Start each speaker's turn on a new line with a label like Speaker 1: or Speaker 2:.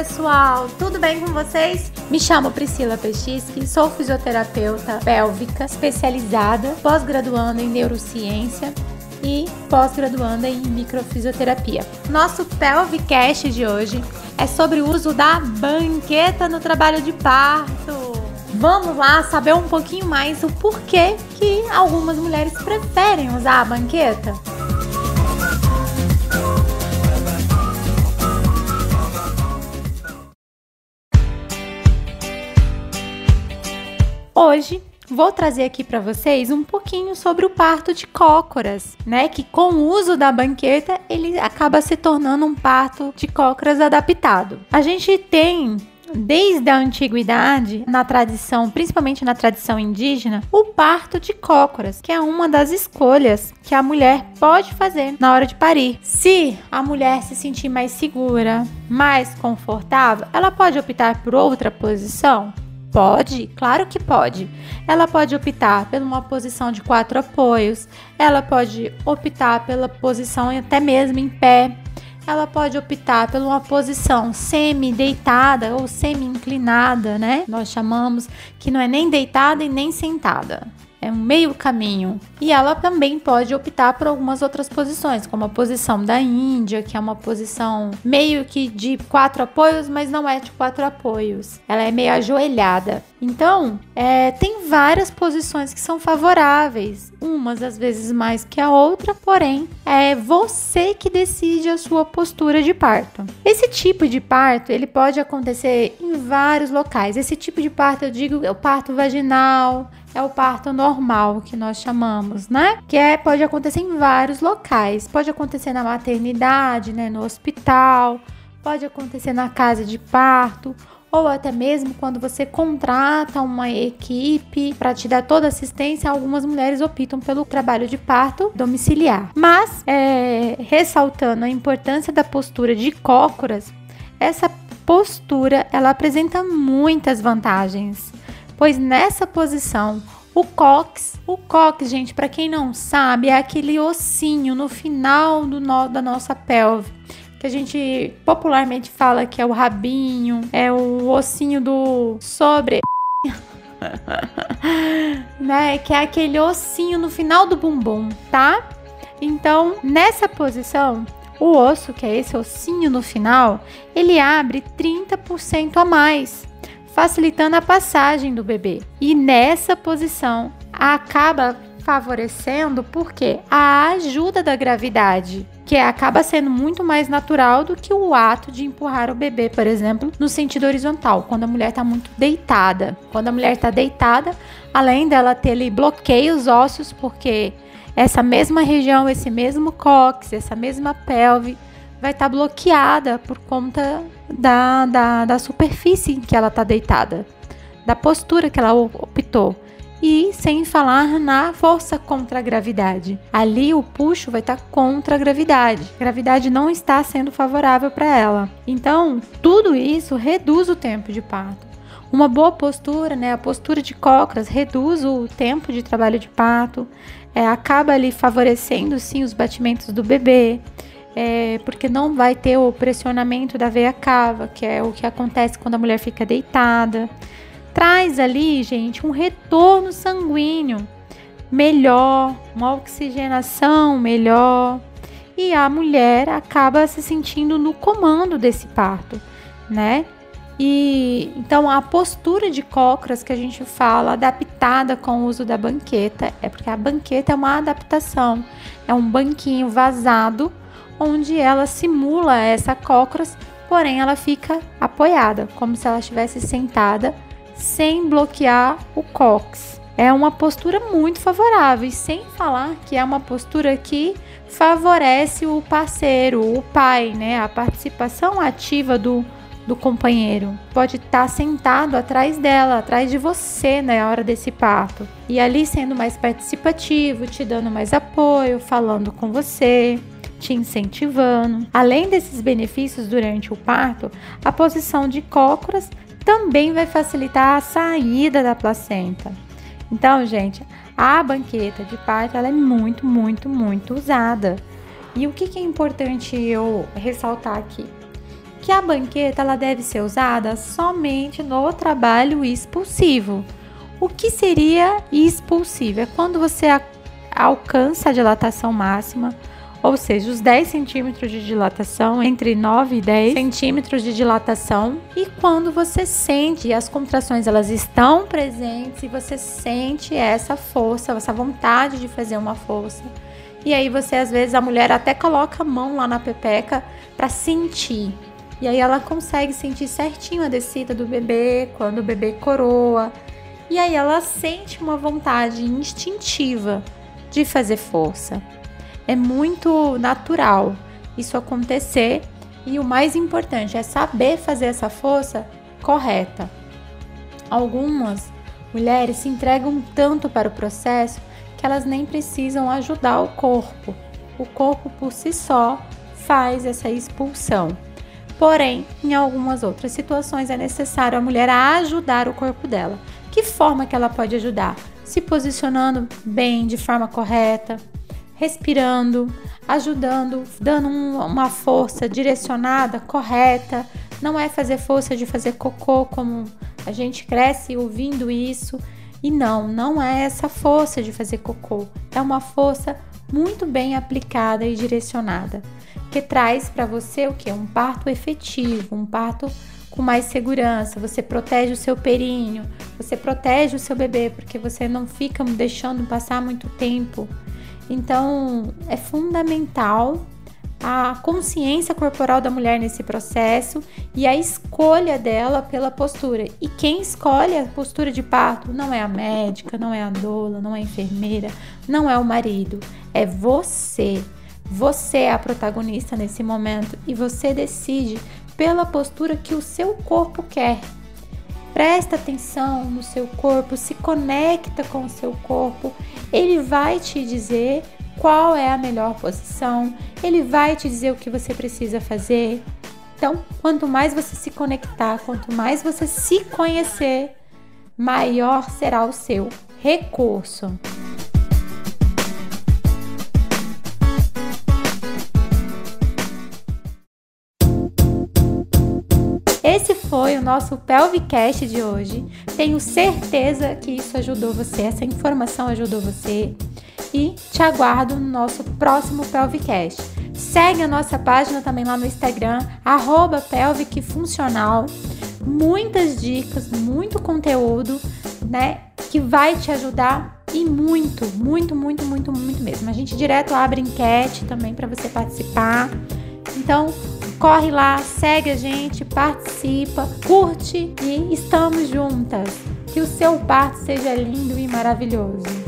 Speaker 1: pessoal, tudo bem com vocês? Me chamo Priscila Pechisky, sou fisioterapeuta pélvica especializada, pós-graduanda em neurociência e pós-graduanda em microfisioterapia. Nosso Pelvicast de hoje é sobre o uso da banqueta no trabalho de parto. Vamos lá saber um pouquinho mais o porquê que algumas mulheres preferem usar a banqueta? Hoje vou trazer aqui para vocês um pouquinho sobre o parto de cócoras, né? Que com o uso da banqueta ele acaba se tornando um parto de cócoras adaptado. A gente tem desde a antiguidade, na tradição, principalmente na tradição indígena, o parto de cócoras, que é uma das escolhas que a mulher pode fazer na hora de parir. Se a mulher se sentir mais segura, mais confortável, ela pode optar por outra posição? Pode, claro que pode. Ela pode optar por uma posição de quatro apoios, ela pode optar pela posição até mesmo em pé, ela pode optar por uma posição semi-deitada ou semi-inclinada, né? Nós chamamos que não é nem deitada e nem sentada é um meio caminho. E ela também pode optar por algumas outras posições, como a posição da Índia, que é uma posição meio que de quatro apoios, mas não é de quatro apoios. Ela é meio ajoelhada. Então, é, tem várias posições que são favoráveis, umas às vezes mais que a outra, porém, é você que decide a sua postura de parto. Esse tipo de parto, ele pode acontecer em vários locais. Esse tipo de parto, eu digo, é o parto vaginal, é o parto normal que nós chamamos, né? Que é, pode acontecer em vários locais. Pode acontecer na maternidade, né, no hospital, pode acontecer na casa de parto ou até mesmo quando você contrata uma equipe para te dar toda assistência, algumas mulheres optam pelo trabalho de parto domiciliar. Mas, é, ressaltando a importância da postura de cócoras, essa postura ela apresenta muitas vantagens pois nessa posição o cox, o cox, gente, para quem não sabe, é aquele ossinho no final do da nossa pelve, que a gente popularmente fala que é o rabinho, é o ossinho do sobre né, que é aquele ossinho no final do bumbum, tá? Então, nessa posição, o osso, que é esse ossinho no final, ele abre 30% a mais facilitando a passagem do bebê. E nessa posição acaba favorecendo porque a ajuda da gravidade, que acaba sendo muito mais natural do que o ato de empurrar o bebê, por exemplo, no sentido horizontal, quando a mulher está muito deitada. Quando a mulher está deitada, além dela ter ali bloqueios ósseos, porque essa mesma região, esse mesmo cóccix, essa mesma pelve vai estar tá bloqueada por conta da, da, da superfície em que ela está deitada, da postura que ela optou. E sem falar na força contra a gravidade. Ali o puxo vai estar tá contra a gravidade. A gravidade não está sendo favorável para ela. Então, tudo isso reduz o tempo de parto. Uma boa postura, né, a postura de cócoras, reduz o tempo de trabalho de parto, é, acaba ali favorecendo sim os batimentos do bebê, é, porque não vai ter o pressionamento da veia cava, que é o que acontece quando a mulher fica deitada. Traz ali, gente, um retorno sanguíneo melhor, uma oxigenação melhor, e a mulher acaba se sentindo no comando desse parto, né? E então a postura de cócoras que a gente fala, adaptada com o uso da banqueta, é porque a banqueta é uma adaptação, é um banquinho vazado onde ela simula essa cócoras, porém ela fica apoiada, como se ela estivesse sentada, sem bloquear o cox. É uma postura muito favorável, e sem falar que é uma postura que favorece o parceiro, o pai, né? A participação ativa do, do companheiro. Pode estar sentado atrás dela, atrás de você na hora desse parto. E ali sendo mais participativo, te dando mais apoio, falando com você te incentivando. Além desses benefícios durante o parto, a posição de cócoras também vai facilitar a saída da placenta. Então, gente, a banqueta de parto ela é muito, muito, muito usada. E o que, que é importante eu ressaltar aqui? que a banqueta ela deve ser usada somente no trabalho expulsivo. O que seria expulsivo? É quando você alcança a dilatação máxima, ou seja, os 10 centímetros de dilatação, entre 9 e 10 centímetros de dilatação, e quando você sente as contrações elas estão presentes e você sente essa força, essa vontade de fazer uma força. E aí você às vezes a mulher até coloca a mão lá na pepeca para sentir. E aí ela consegue sentir certinho a descida do bebê, quando o bebê coroa. E aí ela sente uma vontade instintiva de fazer força. É muito natural isso acontecer e o mais importante é saber fazer essa força correta. Algumas mulheres se entregam tanto para o processo que elas nem precisam ajudar o corpo. O corpo por si só faz essa expulsão. Porém, em algumas outras situações é necessário a mulher ajudar o corpo dela. Que forma que ela pode ajudar? Se posicionando bem, de forma correta, respirando, ajudando, dando um, uma força direcionada, correta. Não é fazer força de fazer cocô como a gente cresce ouvindo isso. E não, não é essa força de fazer cocô. É uma força muito bem aplicada e direcionada, que traz para você o que? Um parto efetivo, um parto com mais segurança. Você protege o seu períneo, você protege o seu bebê, porque você não fica deixando passar muito tempo. Então, é fundamental a consciência corporal da mulher nesse processo e a escolha dela pela postura. E quem escolhe a postura de parto não é a médica, não é a doula, não é a enfermeira, não é o marido, é você. Você é a protagonista nesse momento e você decide pela postura que o seu corpo quer. Presta atenção no seu corpo, se conecta com o seu corpo, ele vai te dizer qual é a melhor posição, ele vai te dizer o que você precisa fazer. Então, quanto mais você se conectar, quanto mais você se conhecer, maior será o seu recurso. Foi o nosso Pelvicast de hoje. Tenho certeza que isso ajudou você, essa informação ajudou você e te aguardo no nosso próximo Pelvicast. Segue a nossa página também lá no Instagram, arroba pelvicfuncional. Muitas dicas, muito conteúdo, né? Que vai te ajudar e muito, muito, muito, muito, muito mesmo. A gente direto abre enquete também para você participar. Então, corre lá, segue a gente, participa, curte e estamos juntas. Que o seu parto seja lindo e maravilhoso.